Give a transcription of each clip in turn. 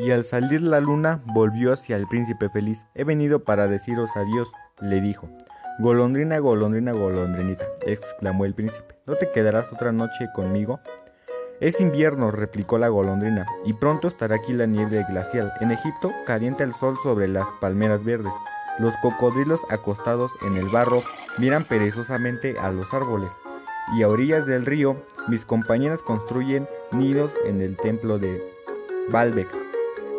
y al salir la luna volvió hacia el príncipe feliz. He venido para deciros adiós, le dijo. Golondrina, golondrina, golondrinita, exclamó el príncipe. ¿No te quedarás otra noche conmigo? Es invierno, replicó la golondrina, y pronto estará aquí la nieve glacial. En Egipto calienta el sol sobre las palmeras verdes. Los cocodrilos acostados en el barro miran perezosamente a los árboles. Y a orillas del río, mis compañeras construyen nidos en el templo de Baalbek.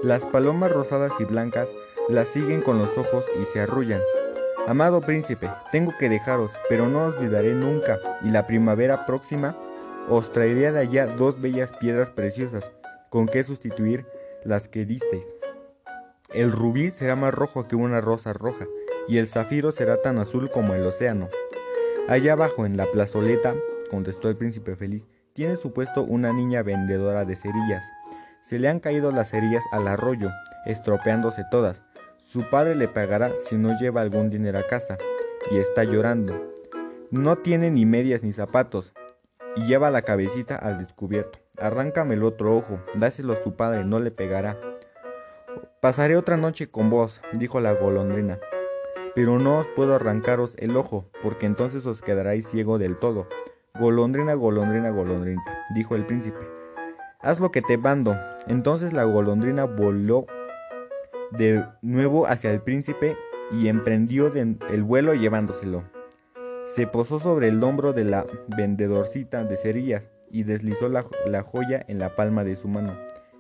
Las palomas rosadas y blancas las siguen con los ojos y se arrullan. Amado príncipe, tengo que dejaros, pero no os olvidaré nunca, y la primavera próxima os traeré de allá dos bellas piedras preciosas, con que sustituir las que disteis. El rubí será más rojo que una rosa roja, y el zafiro será tan azul como el océano. Allá abajo, en la plazoleta, contestó el príncipe feliz, tiene su puesto una niña vendedora de cerillas. Se le han caído las cerillas al arroyo, estropeándose todas, su padre le pagará si no lleva algún dinero a casa, y está llorando. No tiene ni medias ni zapatos, y lleva la cabecita al descubierto. Arráncame el otro ojo, dáselo a su padre, no le pegará. Pasaré otra noche con vos, dijo la golondrina, pero no os puedo arrancaros el ojo, porque entonces os quedaréis ciego del todo. Golondrina, golondrina, golondrina, dijo el príncipe. Haz lo que te mando. Entonces la golondrina voló de nuevo hacia el príncipe y emprendió el vuelo llevándoselo. Se posó sobre el hombro de la vendedorcita de cerillas y deslizó la, la, joya en la palma de su mano.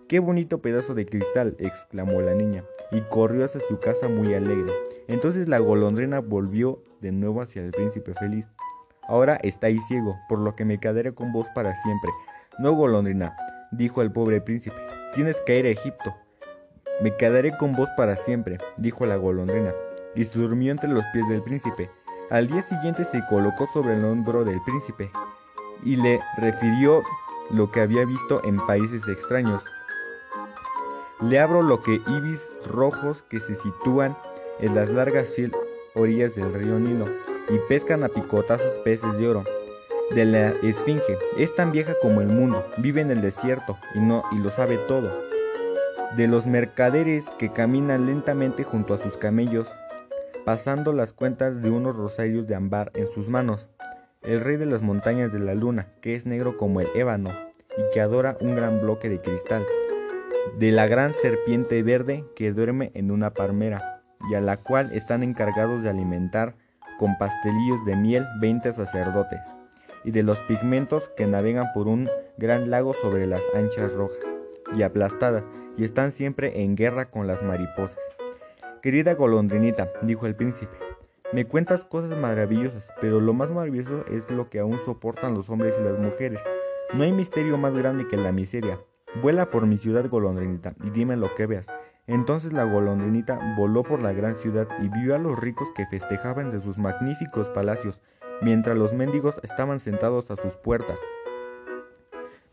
¡Qué bonito pedazo de cristal! exclamó la niña, y corrió hacia su casa muy alegre. Entonces la golondrina volvió de nuevo hacia el príncipe feliz. Ahora estáis ciego, por lo que me quedaré con vos para siempre. No, golondrina, dijo el pobre príncipe, tienes que ir a Egipto. Me quedaré con vos para siempre, dijo la golondrina, y se durmió entre los pies del príncipe. Al día siguiente se colocó sobre el hombro del príncipe y le refirió lo que había visto en países extraños. Le abro lo que ibis rojos que se sitúan en las largas orillas del río Nilo y pescan a picotazos peces de oro. De la esfinge, es tan vieja como el mundo, vive en el desierto y no y lo sabe todo. De los mercaderes que caminan lentamente junto a sus camellos, pasando las cuentas de unos rosarios de ámbar en sus manos, el rey de las montañas de la luna, que es negro como el ébano y que adora un gran bloque de cristal, de la gran serpiente verde que duerme en una palmera, y a la cual están encargados de alimentar con pastelillos de miel veinte sacerdotes, y de los pigmentos que navegan por un gran lago sobre las anchas rojas y aplastadas, y están siempre en guerra con las mariposas. Querida golondrinita, dijo el príncipe, me cuentas cosas maravillosas, pero lo más maravilloso es lo que aún soportan los hombres y las mujeres. No hay misterio más grande que la miseria. Vuela por mi ciudad, golondrinita, y dime lo que veas. Entonces la golondrinita voló por la gran ciudad y vio a los ricos que festejaban de sus magníficos palacios, mientras los mendigos estaban sentados a sus puertas.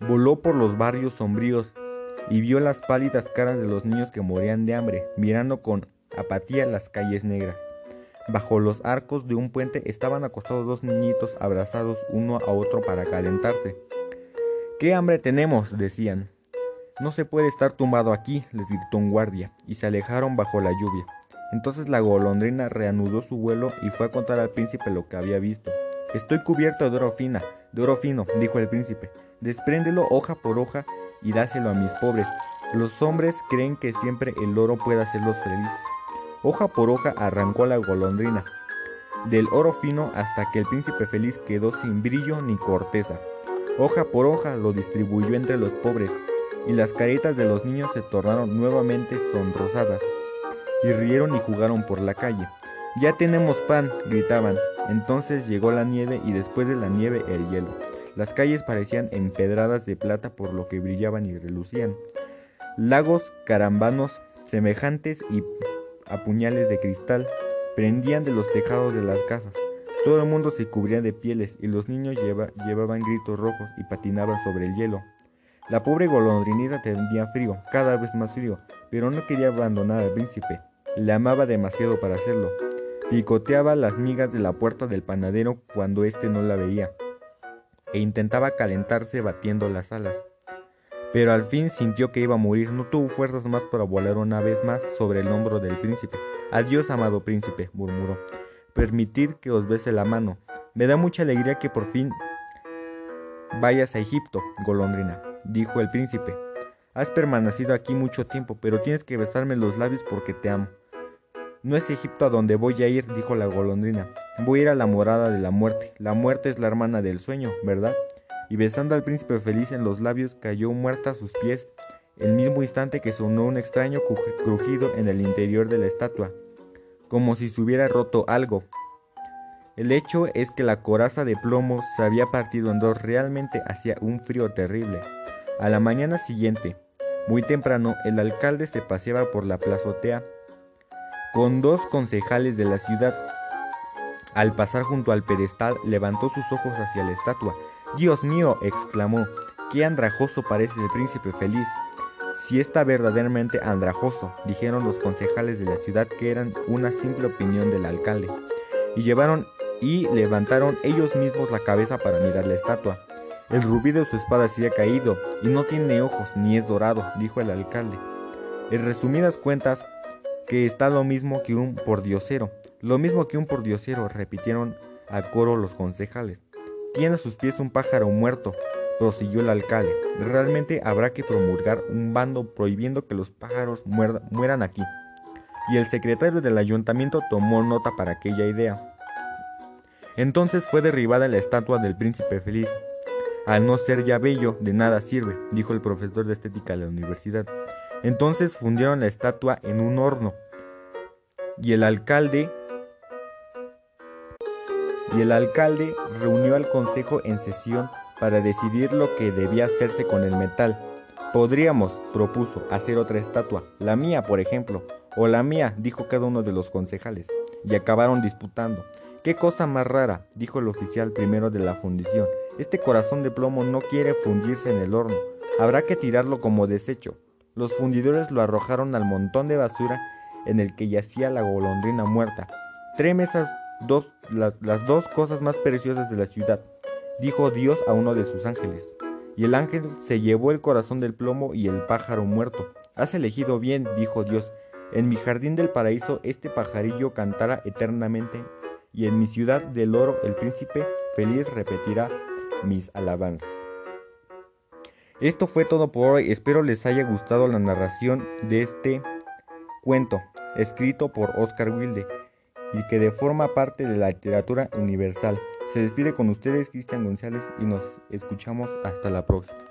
Voló por los barrios sombríos y vio las pálidas caras de los niños que morían de hambre, mirando con apatía las calles negras. Bajo los arcos de un puente estaban acostados dos niñitos abrazados uno a otro para calentarse. ¿Qué hambre tenemos? decían. No se puede estar tumbado aquí, les gritó un guardia, y se alejaron bajo la lluvia. Entonces la golondrina reanudó su vuelo y fue a contar al príncipe lo que había visto. Estoy cubierto de oro fina, de oro fino, dijo el príncipe. Despréndelo hoja por hoja y dáselo a mis pobres. Los hombres creen que siempre el oro puede hacerlos felices. Hoja por hoja arrancó la golondrina, del oro fino hasta que el príncipe feliz quedó sin brillo ni corteza. Hoja por hoja lo distribuyó entre los pobres, y las caritas de los niños se tornaron nuevamente sonrosadas, y rieron y jugaron por la calle. Ya tenemos pan, gritaban. Entonces llegó la nieve y después de la nieve el hielo. Las calles parecían empedradas de plata por lo que brillaban y relucían. Lagos carambanos semejantes y a puñales de cristal prendían de los tejados de las casas. Todo el mundo se cubría de pieles y los niños llevaban gritos rojos y patinaban sobre el hielo. La pobre golondrinita tenía frío, cada vez más frío, pero no quería abandonar al príncipe. Le amaba demasiado para hacerlo. Picoteaba las migas de la puerta del panadero cuando éste no la veía e intentaba calentarse batiendo las alas. pero al fin sintió que iba a morir. No tuvo fuerzas más para volar una vez más sobre el hombro del príncipe. Adiós, amado príncipe, murmuró. Permitid que os bese la mano. Me da mucha alegría que por fin vayas a Egipto, golondrina, dijo el príncipe. Has permanecido aquí mucho tiempo, pero tienes que besarme los labios porque te amo. No es Egipto a donde voy a ir, dijo la golondrina. Voy a ir a la morada de la muerte. La muerte es la hermana del sueño, ¿verdad? Y besando al príncipe feliz en los labios, cayó muerta a sus pies, el mismo instante que sonó un extraño crujido en el interior de la estatua, como si se hubiera roto algo. El hecho es que la coraza de plomo se había partido en dos, realmente hacía un frío terrible. A la mañana siguiente, muy temprano, el alcalde se paseaba por la plazotea con dos concejales de la ciudad. Al pasar junto al pedestal, levantó sus ojos hacia la estatua. Dios mío, exclamó, qué andrajoso parece el príncipe feliz. Si está verdaderamente andrajoso, dijeron los concejales de la ciudad que eran una simple opinión del alcalde, y llevaron y levantaron ellos mismos la cabeza para mirar la estatua. El rubí de su espada se ha caído y no tiene ojos ni es dorado, dijo el alcalde. En resumidas cuentas, que está lo mismo que un pordiosero. Lo mismo que un pordiosero, repitieron a coro los concejales. Tiene a sus pies un pájaro muerto, prosiguió el alcalde. Realmente habrá que promulgar un bando prohibiendo que los pájaros mueran aquí. Y el secretario del ayuntamiento tomó nota para aquella idea. Entonces fue derribada la estatua del príncipe feliz. Al no ser ya bello, de nada sirve, dijo el profesor de estética de la universidad. Entonces fundieron la estatua en un horno y el alcalde y el alcalde reunió al consejo en sesión para decidir lo que debía hacerse con el metal. Podríamos, propuso, hacer otra estatua, la mía, por ejemplo, o la mía, dijo cada uno de los concejales, y acabaron disputando. Qué cosa más rara, dijo el oficial primero de la fundición. Este corazón de plomo no quiere fundirse en el horno. Habrá que tirarlo como desecho. Los fundidores lo arrojaron al montón de basura en el que yacía la golondrina muerta. Tréme esas dos, las dos cosas más preciosas de la ciudad, dijo Dios a uno de sus ángeles. Y el ángel se llevó el corazón del plomo y el pájaro muerto. Has elegido bien, dijo Dios. En mi jardín del paraíso este pajarillo cantará eternamente, y en mi ciudad del oro el príncipe feliz repetirá mis alabanzas. Esto fue todo por hoy, espero les haya gustado la narración de este cuento escrito por Oscar Wilde y que de forma parte de la literatura universal. Se despide con ustedes Cristian González y nos escuchamos hasta la próxima.